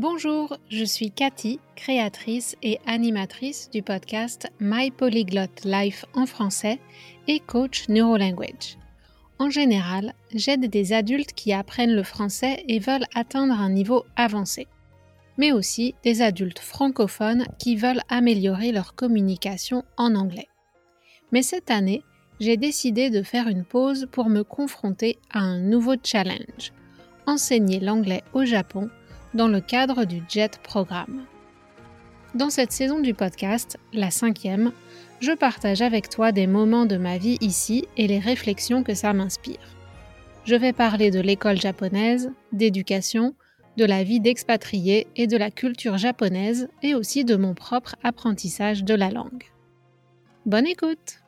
Bonjour, je suis Cathy, créatrice et animatrice du podcast My Polyglot Life en français et coach NeuroLanguage. En général, j'aide des adultes qui apprennent le français et veulent atteindre un niveau avancé, mais aussi des adultes francophones qui veulent améliorer leur communication en anglais. Mais cette année, j'ai décidé de faire une pause pour me confronter à un nouveau challenge, enseigner l'anglais au Japon dans le cadre du JET programme. Dans cette saison du podcast, la cinquième, je partage avec toi des moments de ma vie ici et les réflexions que ça m'inspire. Je vais parler de l'école japonaise, d'éducation, de la vie d'expatrié et de la culture japonaise et aussi de mon propre apprentissage de la langue. Bonne écoute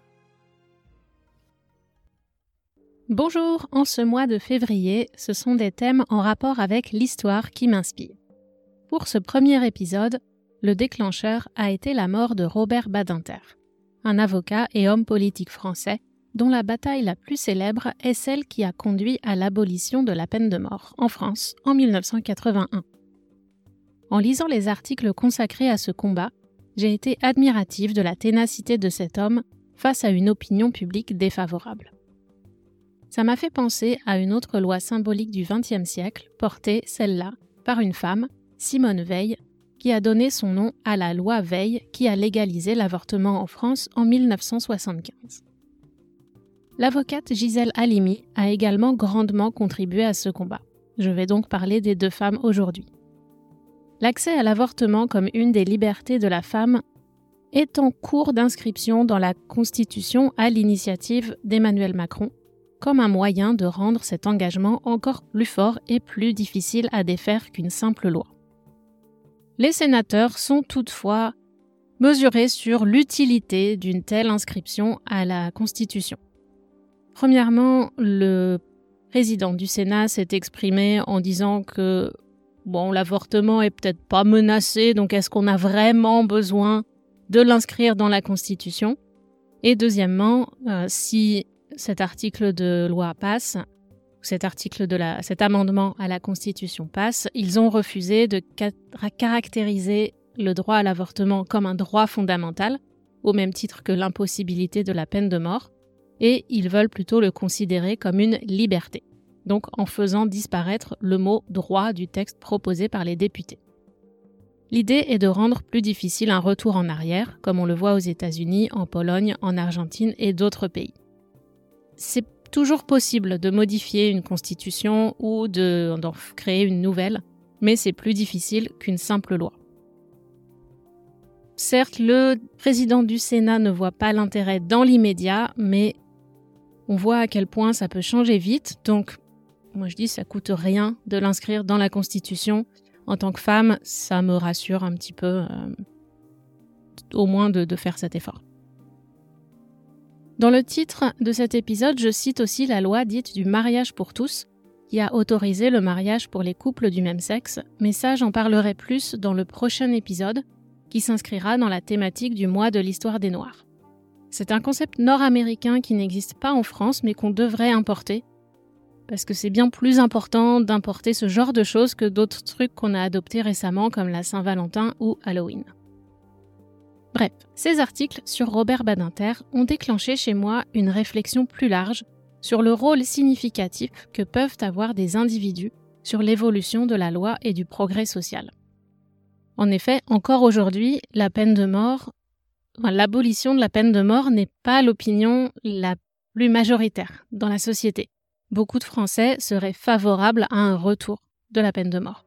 Bonjour, en ce mois de février, ce sont des thèmes en rapport avec l'histoire qui m'inspirent. Pour ce premier épisode, le déclencheur a été la mort de Robert Badinter, un avocat et homme politique français dont la bataille la plus célèbre est celle qui a conduit à l'abolition de la peine de mort en France en 1981. En lisant les articles consacrés à ce combat, j'ai été admirative de la ténacité de cet homme face à une opinion publique défavorable. Ça m'a fait penser à une autre loi symbolique du XXe siècle, portée, celle-là, par une femme, Simone Veil, qui a donné son nom à la loi Veil qui a légalisé l'avortement en France en 1975. L'avocate Gisèle Halimi a également grandement contribué à ce combat. Je vais donc parler des deux femmes aujourd'hui. L'accès à l'avortement comme une des libertés de la femme est en cours d'inscription dans la Constitution à l'initiative d'Emmanuel Macron comme un moyen de rendre cet engagement encore plus fort et plus difficile à défaire qu'une simple loi. Les sénateurs sont toutefois mesurés sur l'utilité d'une telle inscription à la Constitution. Premièrement, le président du Sénat s'est exprimé en disant que bon, l'avortement est peut-être pas menacé, donc est-ce qu'on a vraiment besoin de l'inscrire dans la Constitution? Et deuxièmement, euh, si cet article de loi passe, cet amendement à la Constitution passe, ils ont refusé de caractériser le droit à l'avortement comme un droit fondamental, au même titre que l'impossibilité de la peine de mort, et ils veulent plutôt le considérer comme une liberté, donc en faisant disparaître le mot droit du texte proposé par les députés. L'idée est de rendre plus difficile un retour en arrière, comme on le voit aux États-Unis, en Pologne, en Argentine et d'autres pays c'est toujours possible de modifier une constitution ou d'en créer une nouvelle, mais c'est plus difficile qu'une simple loi. Certes, le président du Sénat ne voit pas l'intérêt dans l'immédiat, mais on voit à quel point ça peut changer vite, donc moi je dis ça coûte rien de l'inscrire dans la Constitution. En tant que femme, ça me rassure un petit peu, euh, au moins de faire cet effort. Dans le titre de cet épisode, je cite aussi la loi dite du mariage pour tous, qui a autorisé le mariage pour les couples du même sexe, mais ça j'en parlerai plus dans le prochain épisode, qui s'inscrira dans la thématique du mois de l'histoire des Noirs. C'est un concept nord-américain qui n'existe pas en France, mais qu'on devrait importer, parce que c'est bien plus important d'importer ce genre de choses que d'autres trucs qu'on a adoptés récemment comme la Saint-Valentin ou Halloween. Bref, ces articles sur Robert Badinter ont déclenché chez moi une réflexion plus large sur le rôle significatif que peuvent avoir des individus sur l'évolution de la loi et du progrès social. En effet, encore aujourd'hui, la peine de mort, l'abolition de la peine de mort n'est pas l'opinion la plus majoritaire dans la société. Beaucoup de Français seraient favorables à un retour de la peine de mort.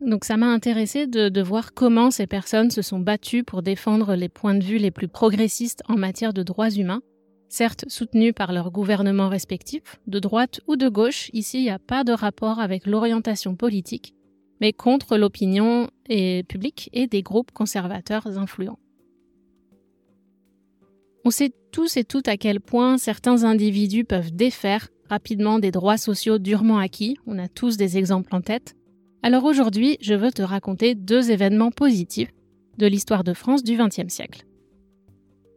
Donc ça m'a intéressé de, voir comment ces personnes se sont battues pour défendre les points de vue les plus progressistes en matière de droits humains, certes soutenus par leurs gouvernements respectifs, de droite ou de gauche, ici il n'y a pas de rapport avec l'orientation politique, mais contre l'opinion publique et des groupes conservateurs influents. On sait tous et toutes à quel point certains individus peuvent défaire rapidement des droits sociaux durement acquis, on a tous des exemples en tête, alors aujourd'hui, je veux te raconter deux événements positifs de l'histoire de France du XXe siècle.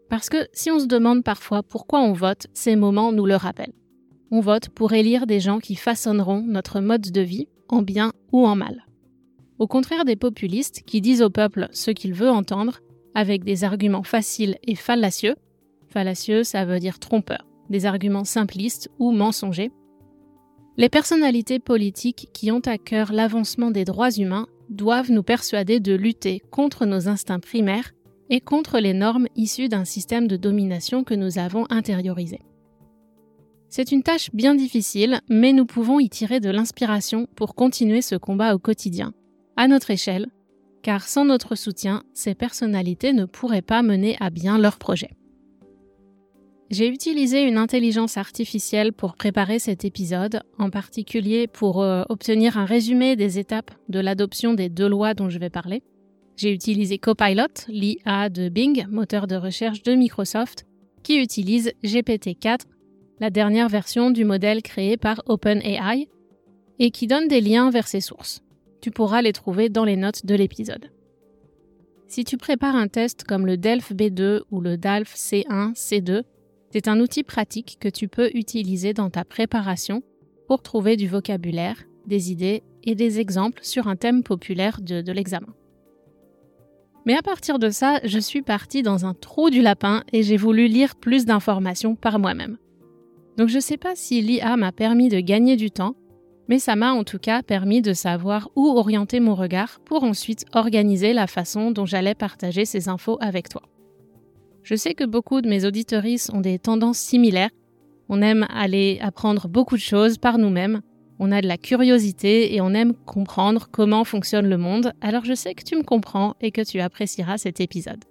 Parce que si on se demande parfois pourquoi on vote, ces moments nous le rappellent. On vote pour élire des gens qui façonneront notre mode de vie, en bien ou en mal. Au contraire des populistes qui disent au peuple ce qu'il veut entendre avec des arguments faciles et fallacieux. Fallacieux, ça veut dire trompeur, des arguments simplistes ou mensongers. Les personnalités politiques qui ont à cœur l'avancement des droits humains doivent nous persuader de lutter contre nos instincts primaires et contre les normes issues d'un système de domination que nous avons intériorisé. C'est une tâche bien difficile, mais nous pouvons y tirer de l'inspiration pour continuer ce combat au quotidien, à notre échelle, car sans notre soutien, ces personnalités ne pourraient pas mener à bien leur projet. J'ai utilisé une intelligence artificielle pour préparer cet épisode, en particulier pour euh, obtenir un résumé des étapes de l'adoption des deux lois dont je vais parler. J'ai utilisé Copilot, l'IA de Bing, moteur de recherche de Microsoft, qui utilise GPT-4, la dernière version du modèle créé par OpenAI, et qui donne des liens vers ses sources. Tu pourras les trouver dans les notes de l'épisode. Si tu prépares un test comme le DELF B2 ou le DALF C1, C2, c'est un outil pratique que tu peux utiliser dans ta préparation pour trouver du vocabulaire, des idées et des exemples sur un thème populaire de, l'examen. Mais à partir de ça, je suis partie dans un trou du lapin et j'ai voulu lire plus d'informations par moi-même. Donc je ne sais pas si l'IA m'a permis de gagner du temps, mais ça m'a en tout cas permis de savoir où orienter mon regard pour ensuite organiser la façon dont j'allais partager ces infos avec toi. Je sais que beaucoup de mes auditories ont des tendances similaires. On aime aller apprendre beaucoup de choses par nous-mêmes. On a de la curiosité et on aime comprendre comment fonctionne le monde. Alors je sais que tu me comprends et que tu apprécieras cet épisode.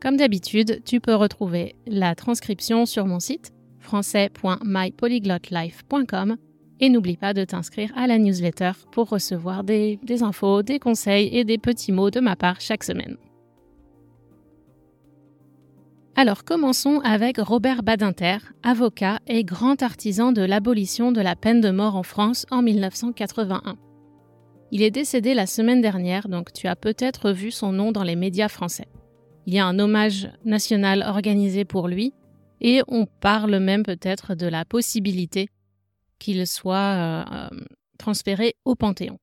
Comme d'habitude, tu peux retrouver la transcription sur mon site français.mypolyglotlife.com et n'oublie pas de t'inscrire à la newsletter pour recevoir des, des infos, des conseils et des petits mots de ma part chaque semaine. Alors commençons avec Robert Badinter, avocat et grand artisan de l'abolition de la peine de mort en France en 1981. Il est décédé la semaine dernière, donc tu as peut-être vu son nom dans les médias français. Il y a un hommage national organisé pour lui, et on parle même peut-être de la possibilité qu'il soit euh, euh, transféré au Panthéon.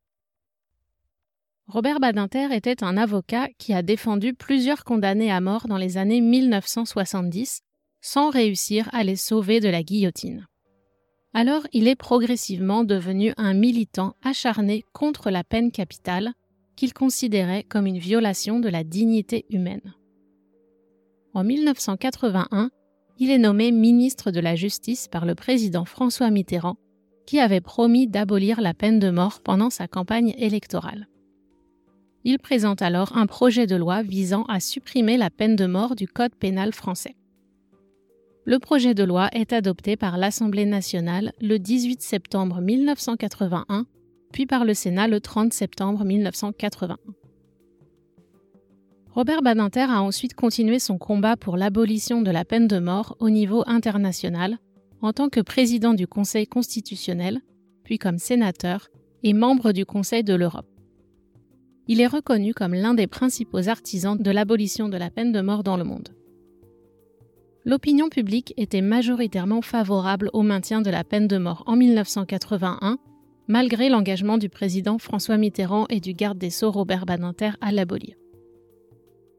Robert Badinter était un avocat qui a défendu plusieurs condamnés à mort dans les années 1970 sans réussir à les sauver de la guillotine. Alors il est progressivement devenu un militant acharné contre la peine capitale qu'il considérait comme une violation de la dignité humaine. En 1981, il est nommé ministre de la Justice par le président François Mitterrand, qui avait promis d'abolir la peine de mort pendant sa campagne électorale. Il présente alors un projet de loi visant à supprimer la peine de mort du Code pénal français. Le projet de loi est adopté par l'Assemblée nationale le 18 septembre 1981, puis par le Sénat le 30 septembre 1981. Robert Badinter a ensuite continué son combat pour l'abolition de la peine de mort au niveau international en tant que président du Conseil constitutionnel, puis comme sénateur et membre du Conseil de l'Europe il est reconnu comme l'un des principaux artisans de l'abolition de la peine de mort dans le monde. L'opinion publique était majoritairement favorable au maintien de la peine de mort en 1981, malgré l'engagement du président François Mitterrand et du garde des Sceaux Robert Badinter à l'abolir.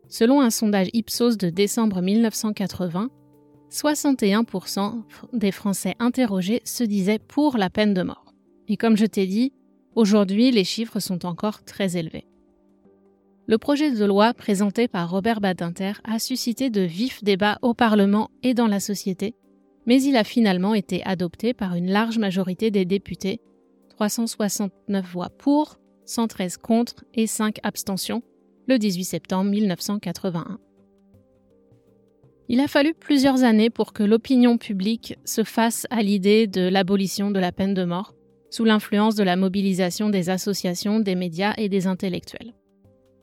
Selon un sondage Ipsos de décembre 1980, 61% des Français interrogés se disaient pour la peine de mort. Et comme je t'ai dit, aujourd'hui les chiffres sont encore très élevés. Le projet de loi présenté par Robert Badinter a suscité de vifs débats au Parlement et dans la société, mais il a finalement été adopté par une large majorité des députés, 369 voix pour, 113 contre et 5 abstentions, le 18 septembre 1981. Il a fallu plusieurs années pour que l'opinion publique se fasse à l'idée de l'abolition de la peine de mort, sous l'influence de la mobilisation des associations, des médias et des intellectuels.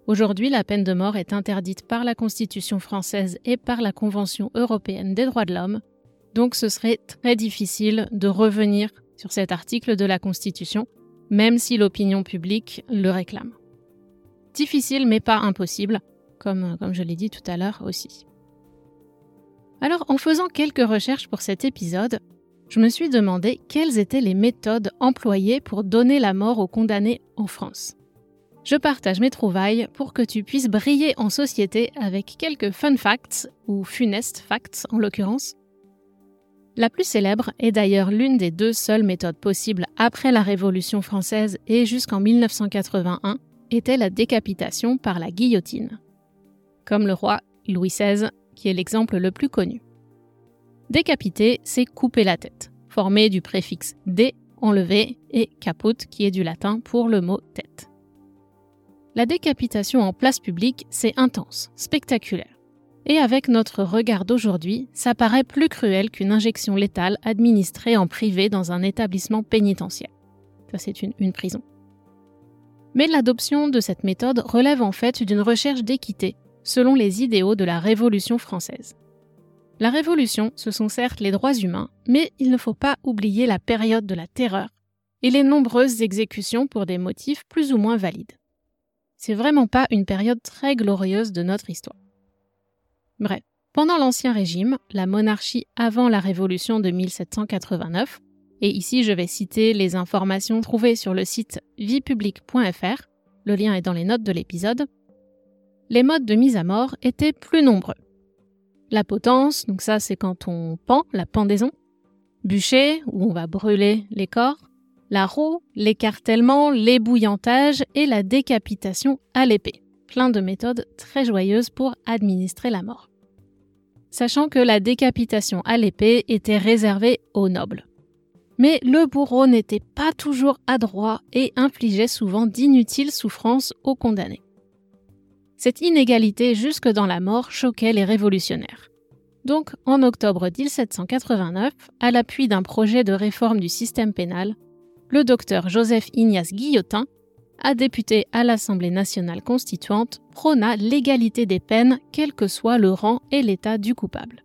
Aujourd'hui, la peine de mort est interdite par la Constitution française et par la Convention européenne des droits de l'homme, donc ce serait très difficile de revenir sur cet article de la Constitution, même si l'opinion publique le réclame. Difficile mais pas impossible, comme, comme je l'ai dit tout à l'heure aussi. Alors, en faisant quelques recherches pour cet épisode, je me suis demandé quelles étaient les méthodes employées pour donner la mort aux condamnés en France. Je partage mes trouvailles pour que tu puisses briller en société avec quelques fun facts, ou funestes facts en l'occurrence. La plus célèbre est d'ailleurs l'une des deux seules méthodes possibles après la Révolution française et jusqu'en 1981, était la décapitation par la guillotine. Comme le roi Louis XVI, qui est l'exemple le plus connu. Décapiter, c'est couper la tête, formé du préfixe dé, enlever, et caput, qui est du latin pour le mot tête. La décapitation en place publique, c'est intense, spectaculaire. Et avec notre regard d'aujourd'hui, ça paraît plus cruel qu'une injection létale administrée en privé dans un établissement pénitentiaire. Ça, c'est une, prison. Mais l'adoption de cette méthode relève en fait d'une recherche d'équité, selon les idéaux de la Révolution française. La Révolution, ce sont certes les droits humains, mais il ne faut pas oublier la période de la terreur et les nombreuses exécutions pour des motifs plus ou moins valides. C'est vraiment pas une période très glorieuse de notre histoire. Bref, pendant l'Ancien Régime, la monarchie avant la Révolution de 1789, et ici je vais citer les informations trouvées sur le site viepublique.fr, le lien est dans les notes de l'épisode, les modes de mise à mort étaient plus nombreux. La potence, donc ça c'est quand on pend, la pendaison, bûcher, où on va brûler les corps, la roue, l'écartèlement, l'ébouillantage et la décapitation à l'épée. Plein de méthodes très joyeuses pour administrer la mort. Sachant que la décapitation à l'épée était réservée aux nobles. Mais le bourreau n'était pas toujours adroit et infligeait souvent d'inutiles souffrances aux condamnés. Cette inégalité jusque dans la mort choquait les révolutionnaires. Donc, en octobre 1789, à l'appui d'un projet de réforme du système pénal, le docteur Joseph Ignace Guillotin, a député à l'Assemblée nationale constituante, prôna l'égalité des peines, quel que soit le rang et l'état du coupable.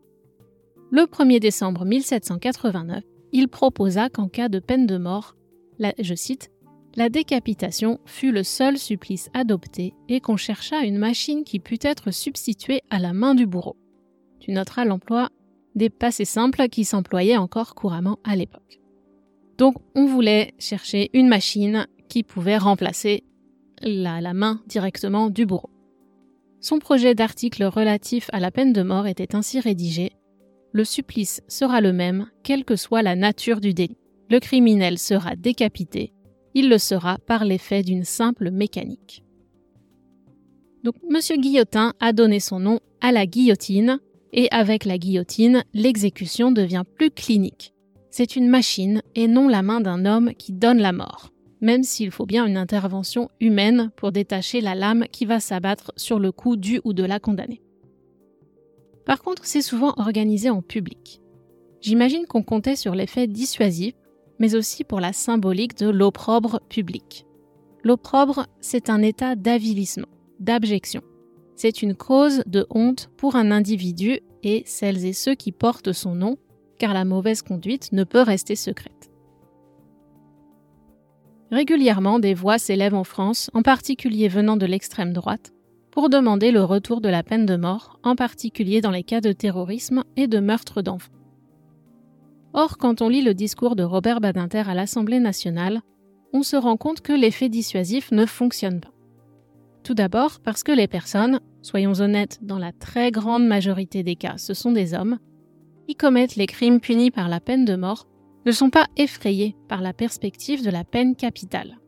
Le 1er décembre 1789, il proposa qu'en cas de peine de mort, la, je cite, la décapitation fut le seul supplice adopté et qu'on chercha une machine qui pût être substituée à la main du bourreau. Tu noteras l'emploi des passés simples qui s'employaient encore couramment à l'époque. Donc on voulait chercher une machine qui pouvait remplacer la, main directement du bourreau. Son projet d'article relatif à la peine de mort était ainsi rédigé. Le supplice sera le même, quelle que soit la nature du délit. Le criminel sera décapité. Il le sera par l'effet d'une simple mécanique. Donc, M. Guillotin a donné son nom à la guillotine, et avec la guillotine, l'exécution devient plus clinique. C'est une machine et non la main d'un homme qui donne la mort, même s'il faut bien une intervention humaine pour détacher la lame qui va s'abattre sur le cou du ou de la condamnée. Par contre, c'est souvent organisé en public. J'imagine qu'on comptait sur l'effet dissuasif, mais aussi pour la symbolique de l'opprobre public. L'opprobre, c'est un état d'avilissement, d'abjection. C'est une cause de honte pour un individu et celles et ceux qui portent son nom car la mauvaise conduite ne peut rester secrète. Régulièrement, des voix s'élèvent en France, en particulier venant de l'extrême droite, pour demander le retour de la peine de mort, en particulier dans les cas de terrorisme et de meurtre d'enfants. Or, quand on lit le discours de Robert Badinter à l'Assemblée nationale, on se rend compte que l'effet dissuasif ne fonctionne pas. Tout d'abord parce que les personnes, soyons honnêtes, dans la très grande majorité des cas, ce sont des hommes, qui commettent les crimes punis par la peine de mort ne sont pas effrayés par la perspective de la peine capitale,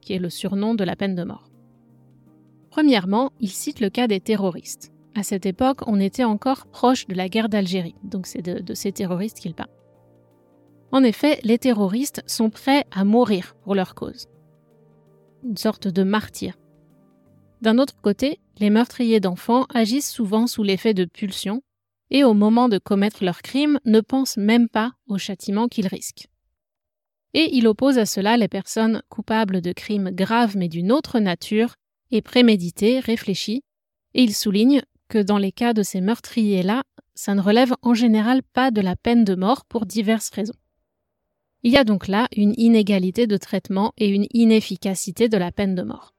qui est le surnom de la peine de mort. Premièrement, il cite le cas des terroristes. À cette époque, on était encore proche de la guerre d'Algérie, donc c'est de, de, ces terroristes qu'il parle. En effet, les terroristes sont prêts à mourir pour leur cause. Une sorte de martyr. D'un autre côté, les meurtriers d'enfants agissent souvent sous l'effet de pulsions et au moment de commettre leur crime ne pensent même pas au châtiment qu'ils risquent. Et il oppose à cela les personnes coupables de crimes graves mais d'une autre nature et prémédités, réfléchis, et il souligne que dans les cas de ces meurtriers-là, ça ne relève en général pas de la peine de mort pour diverses raisons. Il y a donc là une inégalité de traitement et une inefficacité de la peine de mort.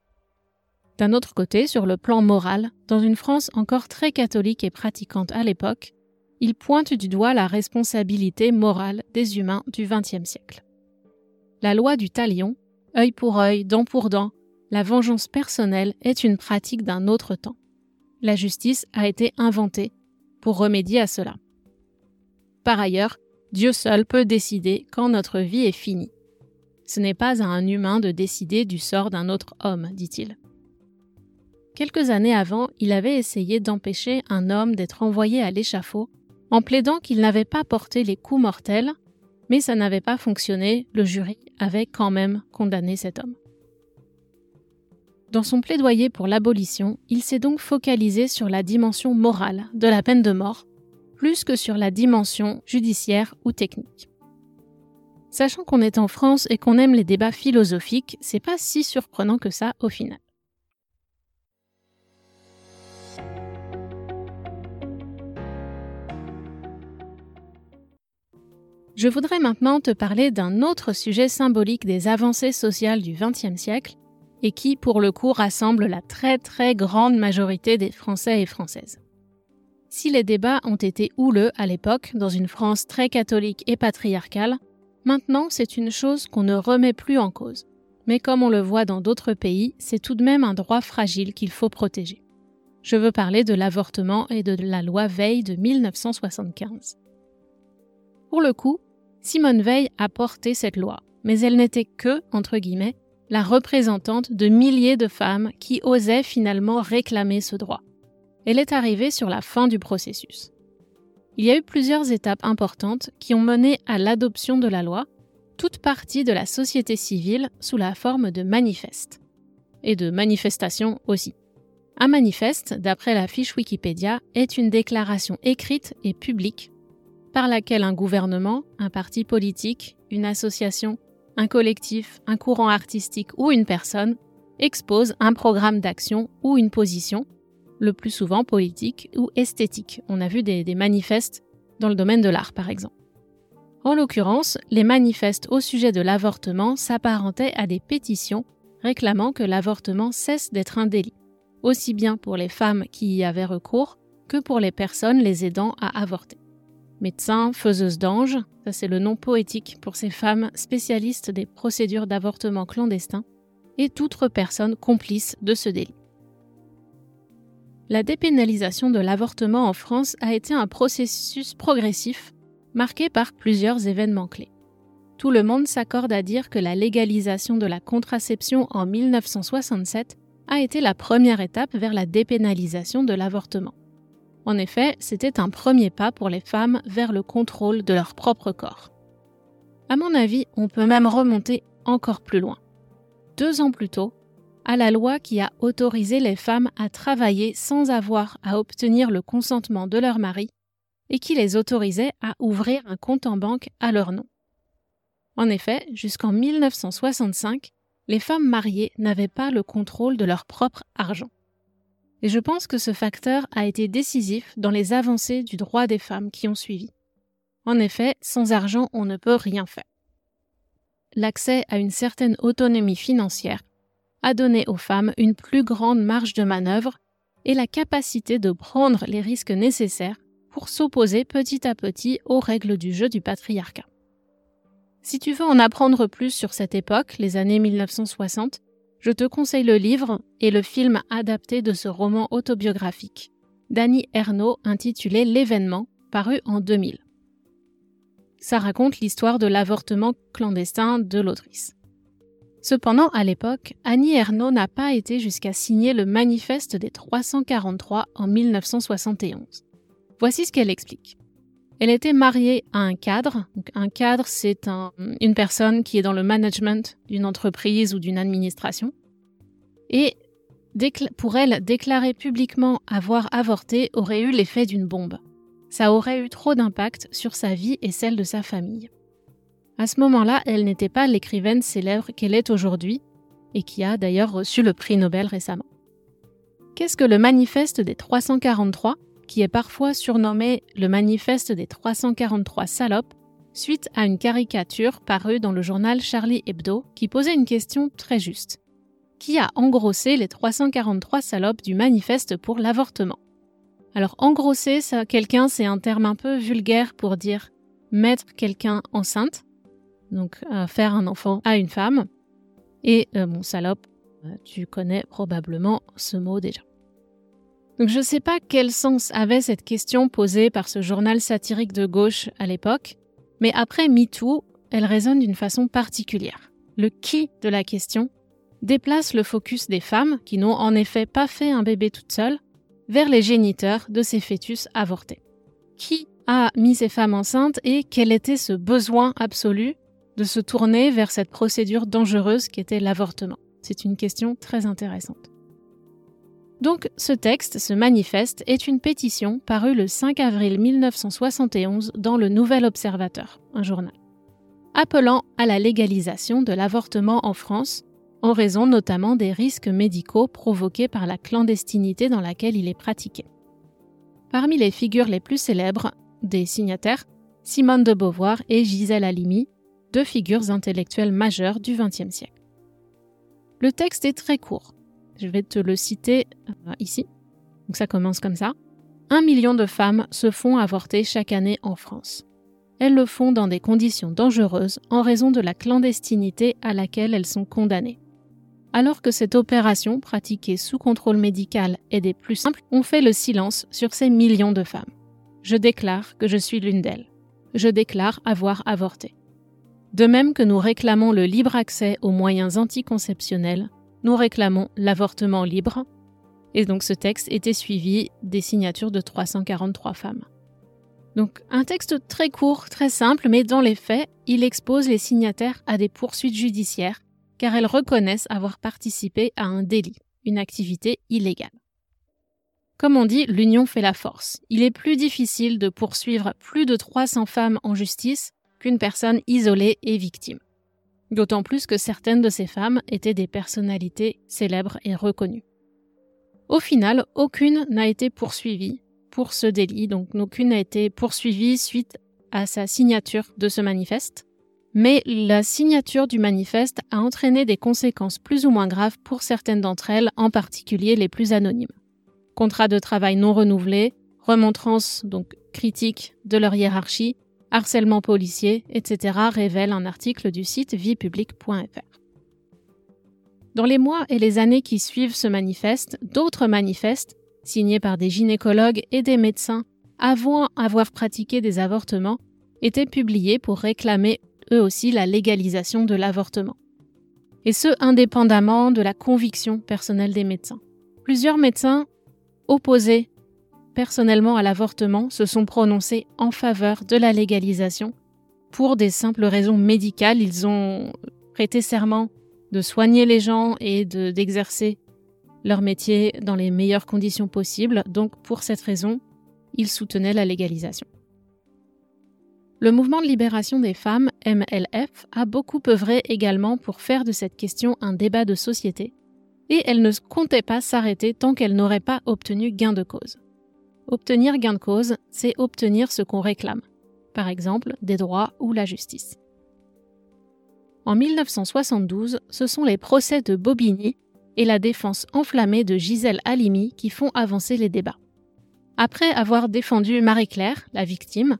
D'un autre côté, sur le plan moral, dans une France encore très catholique et pratiquante à l'époque, il pointe du doigt la responsabilité morale des humains du XXe siècle. La loi du talion, œil pour œil, dent pour dent, la vengeance personnelle est une pratique d'un autre temps. La justice a été inventée pour remédier à cela. Par ailleurs, Dieu seul peut décider quand notre vie est finie. Ce n'est pas à un humain de décider du sort d'un autre homme, dit-il. Quelques années avant, il avait essayé d'empêcher un homme d'être envoyé à l'échafaud en plaidant qu'il n'avait pas porté les coups mortels, mais ça n'avait pas fonctionné, le jury avait quand même condamné cet homme. Dans son plaidoyer pour l'abolition, il s'est donc focalisé sur la dimension morale de la peine de mort, plus que sur la dimension judiciaire ou technique. Sachant qu'on est en France et qu'on aime les débats philosophiques, c'est pas si surprenant que ça au final. Je voudrais maintenant te parler d'un autre sujet symbolique des avancées sociales du XXe siècle et qui, pour le coup, rassemble la très très grande majorité des Français et Françaises. Si les débats ont été houleux à l'époque, dans une France très catholique et patriarcale, maintenant c'est une chose qu'on ne remet plus en cause. Mais comme on le voit dans d'autres pays, c'est tout de même un droit fragile qu'il faut protéger. Je veux parler de l'avortement et de la loi Veil de 1975. Pour le coup, Simone Veil a porté cette loi, mais elle n'était que, entre guillemets, la représentante de milliers de femmes qui osaient finalement réclamer ce droit. Elle est arrivée sur la fin du processus. Il y a eu plusieurs étapes importantes qui ont mené à l'adoption de la loi, toute partie de la société civile sous la forme de manifestes. Et de manifestations aussi. Un manifeste, d'après la fiche Wikipédia, est une déclaration écrite et publique par laquelle un gouvernement, un parti politique, une association, un collectif, un courant artistique ou une personne expose un programme d'action ou une position, le plus souvent politique ou esthétique. On a vu des, manifestes dans le domaine de l'art par exemple. En l'occurrence, les manifestes au sujet de l'avortement s'apparentaient à des pétitions réclamant que l'avortement cesse d'être un délit, aussi bien pour les femmes qui y avaient recours que pour les personnes les aidant à avorter médecin, faiseuse d'anges, ça c'est le nom poétique pour ces femmes spécialistes des procédures d'avortement clandestin, et toute personne complice de ce délit. La dépénalisation de l'avortement en France a été un processus progressif marqué par plusieurs événements clés. Tout le monde s'accorde à dire que la légalisation de la contraception en 1967 a été la première étape vers la dépénalisation de l'avortement. En effet, c'était un premier pas pour les femmes vers le contrôle de leur propre corps. À mon avis, on peut même remonter encore plus loin. Deux ans plus tôt, à la loi qui a autorisé les femmes à travailler sans avoir à obtenir le consentement de leur mari et qui les autorisait à ouvrir un compte en banque à leur nom. En effet, jusqu'en 1965, les femmes mariées n'avaient pas le contrôle de leur propre argent. Et je pense que ce facteur a été décisif dans les avancées du droit des femmes qui ont suivi. En effet, sans argent, on ne peut rien faire. L'accès à une certaine autonomie financière a donné aux femmes une plus grande marge de manœuvre et la capacité de prendre les risques nécessaires pour s'opposer petit à petit aux règles du jeu du patriarcat. Si tu veux en apprendre plus sur cette époque, les années 1960, je te conseille le livre et le film adapté de ce roman autobiographique d'Annie Ernaux intitulé L'événement, paru en 2000. Ça raconte l'histoire de l'avortement clandestin de l'autrice. Cependant, à l'époque, Annie Ernaux n'a pas été jusqu'à signer le manifeste des 343 en 1971. Voici ce qu'elle explique. Elle était mariée à un cadre. un cadre, c'est une personne qui est dans le management d'une entreprise ou d'une administration. Et pour elle, déclarer publiquement avoir avorté aurait eu l'effet d'une bombe. Ça aurait eu trop d'impact sur sa vie et celle de sa famille. À ce moment-là, elle n'était pas l'écrivaine célèbre qu'elle est aujourd'hui, et qui a d'ailleurs reçu le prix Nobel récemment. Qu'est-ce que le manifeste des 343 qui est parfois surnommé le manifeste des 343 salopes, suite à une caricature parue dans le journal Charlie Hebdo qui posait une question très juste. Qui a engrossé les 343 salopes du manifeste pour l'avortement? Alors engrosser quelqu'un, c'est un terme un peu vulgaire pour dire mettre quelqu'un enceinte, donc euh, faire un enfant à une femme, et euh, bon, salope, Tu connais probablement ce mot déjà. Je ne sais pas quel sens avait cette question posée par ce journal satirique de gauche à l'époque, mais après MeToo, elle résonne d'une façon particulière. Le qui de la question déplace le focus des femmes, qui n'ont en effet pas fait un bébé toutes seules, vers les géniteurs de ces fœtus avortés. Qui a mis ces femmes enceintes et quel était ce besoin absolu de se tourner vers cette procédure dangereuse qui était l'avortement? C'est une question très intéressante. Donc ce texte, ce manifeste, est une pétition parue le 5 avril 1971 dans le Nouvel Observateur, un journal, appelant à la légalisation de l'avortement en France, en raison notamment des risques médicaux provoqués par la clandestinité dans laquelle il est pratiqué. Parmi les figures les plus célèbres des signataires, Simone de Beauvoir et Gisèle Halimi, deux figures intellectuelles majeures du XXe siècle. Le texte est très court. Je vais te le citer euh, ici. Donc ça commence comme ça. Un million de femmes se font avorter chaque année en France. Elles le font dans des conditions dangereuses en raison de la clandestinité à laquelle elles sont condamnées. Alors que cette opération, pratiquée sous contrôle médical, est des plus simples, on fait le silence sur ces millions de femmes. Je déclare que je suis l'une d'elles. Je déclare avoir avorté. De même que nous réclamons le libre accès aux moyens anticonceptionnels, nous réclamons l'avortement libre. Et donc ce texte était suivi des signatures de 343 femmes. Donc un texte très court, très simple, mais dans les faits, il expose les signataires à des poursuites judiciaires car elles reconnaissent avoir participé à un délit, une activité illégale. Comme on dit, l'union fait la force. Il est plus difficile de poursuivre plus de 300 femmes en justice qu'une personne isolée et victime. D'autant plus que certaines de ces femmes étaient des personnalités célèbres et reconnues. Au final, aucune n'a été poursuivie pour ce délit, donc aucune n'a été poursuivie suite à sa signature de ce manifeste mais la signature du manifeste a entraîné des conséquences plus ou moins graves pour certaines d'entre elles, en particulier les plus anonymes. Contrats de travail non renouvelés, remontrances donc critiques de leur hiérarchie, harcèlement policier, etc. révèle un article du site viepublique.fr. Dans les mois et les années qui suivent ce manifeste, d'autres manifestes, signés par des gynécologues et des médecins avant avoir pratiqué des avortements, étaient publiés pour réclamer eux aussi la légalisation de l'avortement. Et ce, indépendamment de la conviction personnelle des médecins. Plusieurs médecins opposés personnellement à l'avortement se sont prononcés en faveur de la légalisation pour des simples raisons médicales. Ils ont prêté serment de soigner les gens et d'exercer leur métier dans les meilleures conditions possibles. Donc pour cette raison, ils soutenaient la légalisation. Le mouvement de libération des femmes, MLF, a beaucoup œuvré également pour faire de cette question un débat de société, et elle ne comptait pas s'arrêter tant qu'elle n'aurait pas obtenu gain de cause. Obtenir gain de cause, c'est obtenir ce qu'on réclame, par exemple des droits ou la justice. En 1972, ce sont les procès de Bobigny et la défense enflammée de Gisèle Halimi qui font avancer les débats. Après avoir défendu Marie-Claire, la victime,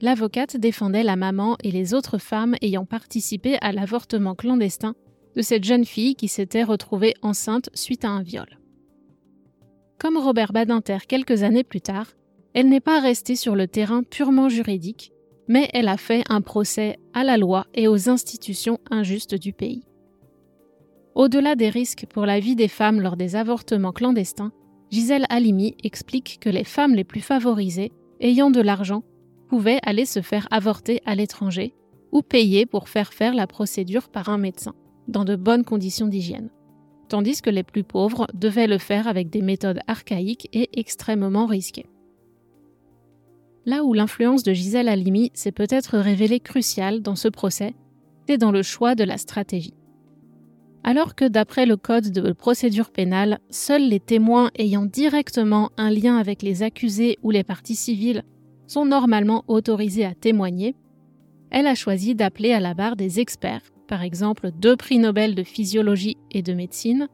l'avocate défendait la maman et les autres femmes ayant participé à l'avortement clandestin de cette jeune fille qui s'était retrouvée enceinte suite à un viol. Comme Robert Badinter quelques années plus tard, elle n'est pas restée sur le terrain purement juridique, mais elle a fait un procès à la loi et aux institutions injustes du pays. Au-delà des risques pour la vie des femmes lors des avortements clandestins, Gisèle Halimi explique que les femmes les plus favorisées, ayant de l'argent, pouvaient aller se faire avorter à l'étranger ou payer pour faire faire la procédure par un médecin, dans de bonnes conditions d'hygiène. Tandis que les plus pauvres devaient le faire avec des méthodes archaïques et extrêmement risquées. Là où l'influence de Gisèle Halimi s'est peut-être révélée cruciale dans ce procès, c'est dans le choix de la stratégie. Alors que d'après le code de procédure pénale, seuls les témoins ayant directement un lien avec les accusés ou les parties civiles sont normalement autorisés à témoigner, elle a choisi d'appeler à la barre des experts, par exemple deux prix Nobel de physiologie et de médecine,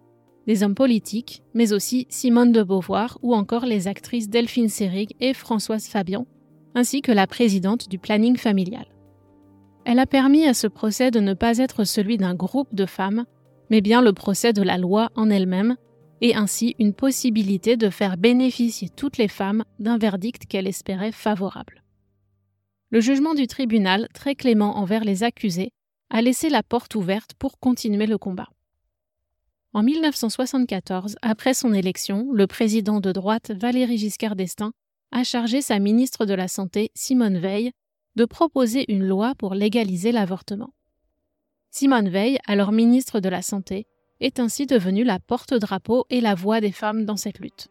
des hommes politiques, mais aussi Simone de Beauvoir ou encore les actrices Delphine Seyrig et Françoise Fabian, ainsi que la présidente du planning familial. Elle a permis à ce procès de ne pas être celui d'un groupe de femmes, mais bien le procès de la loi en elle-même, et ainsi une possibilité de faire bénéficier toutes les femmes d'un verdict qu'elle espérait favorable. Le jugement du tribunal, très clément envers les accusés, a laissé la porte ouverte pour continuer le combat. En 1974, après son élection, le président de droite Valéry Giscard d'Estaing a chargé sa ministre de la Santé, Simone Veil, de proposer une loi pour légaliser l'avortement. Simone Veil, alors ministre de la Santé, est ainsi devenue la porte-drapeau et la voix des femmes dans cette lutte.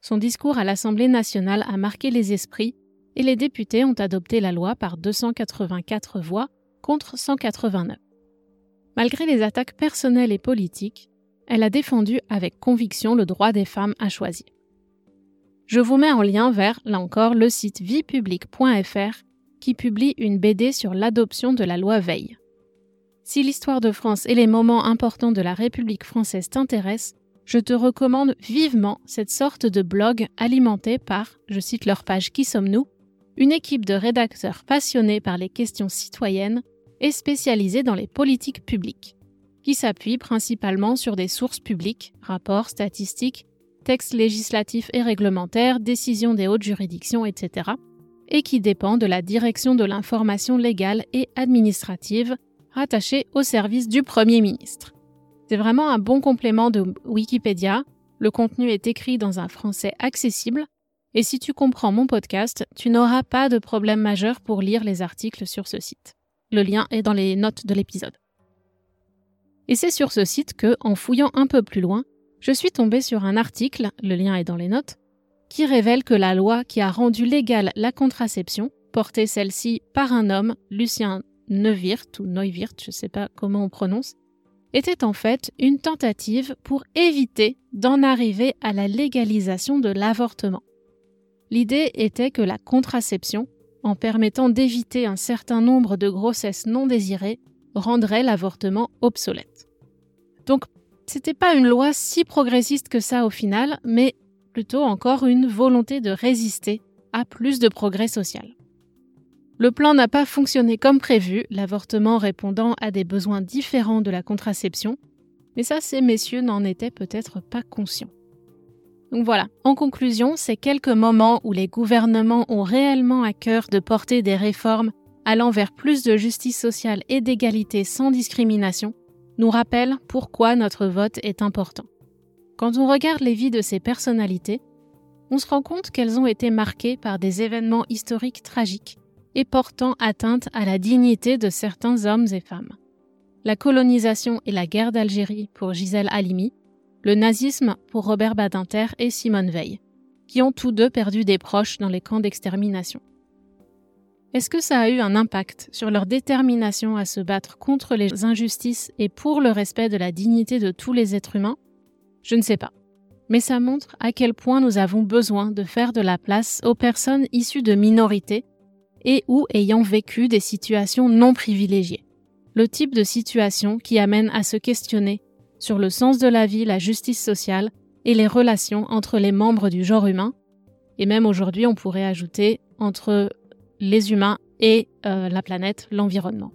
Son discours à l'Assemblée nationale a marqué les esprits et les députés ont adopté la loi par 284 voix contre 189. Malgré les attaques personnelles et politiques, elle a défendu avec conviction le droit des femmes à choisir. Je vous mets en lien vers, là encore, le site viepublique.fr qui publie une BD sur l'adoption de la loi Veil. Si l'histoire de France et les moments importants de la République française t'intéressent, je te recommande vivement cette sorte de blog alimenté par, je cite leur page Qui sommes-nous, une équipe de rédacteurs passionnés par les questions citoyennes et spécialisés dans les politiques publiques, qui s'appuient principalement sur des sources publiques, rapports, statistiques, textes législatifs et réglementaires, décisions des hautes juridictions, etc., et qui dépend de la direction de l'information légale et administrative rattachée au service du Premier ministre. C'est vraiment un bon complément de Wikipédia. Le contenu est écrit dans un français accessible, et si tu comprends mon podcast, tu n'auras pas de problème majeur pour lire les articles sur ce site. Le lien est dans les notes de l'épisode. Et c'est sur ce site que, en fouillant un peu plus loin, je suis tombée sur un article, le lien est dans les notes, qui révèle que la loi qui a rendu légale la contraception, portée celle-ci par un homme, Lucien Neuwirth ou Neuwirth, je ne sais pas comment on prononce, était en fait une tentative pour éviter d'en arriver à la légalisation de l'avortement. L'idée était que la contraception, en permettant d'éviter un certain nombre de grossesses non désirées, rendrait l'avortement obsolète. Donc, c'était pas une loi si progressiste que ça au final, mais plutôt encore une volonté de résister à plus de progrès social. Le plan n'a pas fonctionné comme prévu, l'avortement répondant à des besoins différents de la contraception, mais ça, ces messieurs n'en étaient peut-être pas conscients. Donc voilà, en conclusion, ces quelques moments où les gouvernements ont réellement à cœur de porter des réformes allant vers plus de justice sociale et d'égalité sans discrimination nous rappellent pourquoi notre vote est important. Quand on regarde les vies de ces personnalités, on se rend compte qu'elles ont été marquées par des événements historiques tragiques et portant atteinte à la dignité de certains hommes et femmes. La colonisation et la guerre d'Algérie pour Gisèle Halimi, le nazisme pour Robert Badinter et Simone Veil, qui ont tous deux perdu des proches dans les camps d'extermination. Est-ce que ça a eu un impact sur leur détermination à se battre contre les injustices et pour le respect de la dignité de tous les êtres humains? Je ne sais pas. Mais ça montre à quel point nous avons besoin de faire de la place aux personnes issues de minorités et ou ayant vécu des situations non privilégiées. Le type de situation qui amène à se questionner sur le sens de la vie, la justice sociale et les relations entre les membres du genre humain. Et même aujourd'hui, on pourrait ajouter entre les humains et euh, la planète, l'environnement.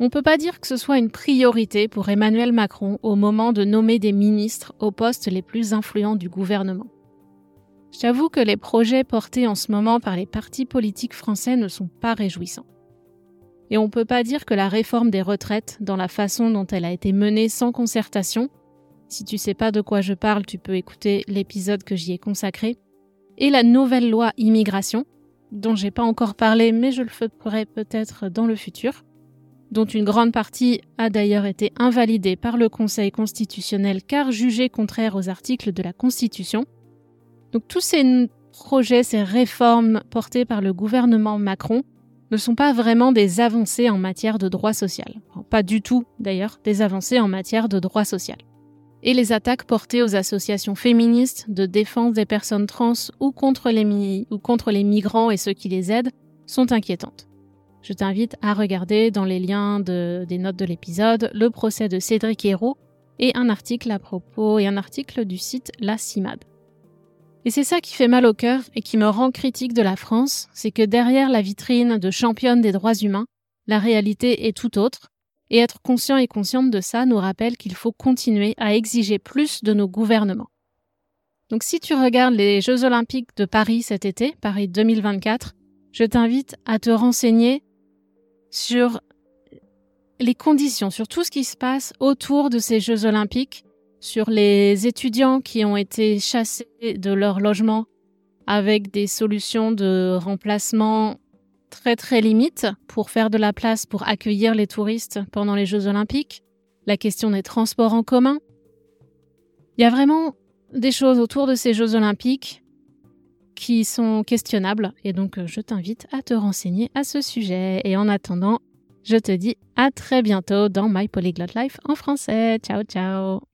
On ne peut pas dire que ce soit une priorité pour Emmanuel Macron au moment de nommer des ministres aux postes les plus influents du gouvernement. J'avoue que les projets portés en ce moment par les partis politiques français ne sont pas réjouissants. Et on ne peut pas dire que la réforme des retraites, dans la façon dont elle a été menée sans concertation, si tu sais pas de quoi je parle, tu peux écouter l'épisode que j'y ai consacré, et la nouvelle loi immigration, dont j'ai pas encore parlé mais je le ferai peut-être dans le futur, dont une grande partie a d'ailleurs été invalidée par le Conseil constitutionnel car jugée contraire aux articles de la Constitution. Donc tous ces projets, ces réformes portées par le gouvernement Macron ne sont pas vraiment des avancées en matière de droit social. pas du tout d'ailleurs des avancées en matière de droit social. Et les attaques portées aux associations féministes de défense des personnes trans ou contre les, migrants et ceux qui les aident sont inquiétantes je t'invite à regarder dans les liens des notes de l'épisode le procès de Cédric Hérault et un article à propos et un article du site La CIMAD. Et c'est ça qui fait mal au cœur et qui me rend critique de la France, c'est que derrière la vitrine de championne des droits humains, la réalité est tout autre, Et être conscient et consciente de ça nous rappelle qu'il faut continuer à exiger plus de nos gouvernements. Donc si tu regardes les Jeux olympiques de Paris cet été, Paris 2024, je t'invite à te renseigner sur les conditions, sur tout ce qui se passe autour de ces Jeux olympiques, sur les étudiants qui ont été chassés de leur logement avec des solutions de remplacement très très limites pour faire de la place pour accueillir les touristes pendant les Jeux olympiques, la question des transports en commun. Il y a vraiment des choses autour de ces Jeux olympiques qui sont questionnables et donc je t'invite à te renseigner à ce sujet. Et en attendant, je te dis à très bientôt dans My Polyglot Life en français. Ciao ciao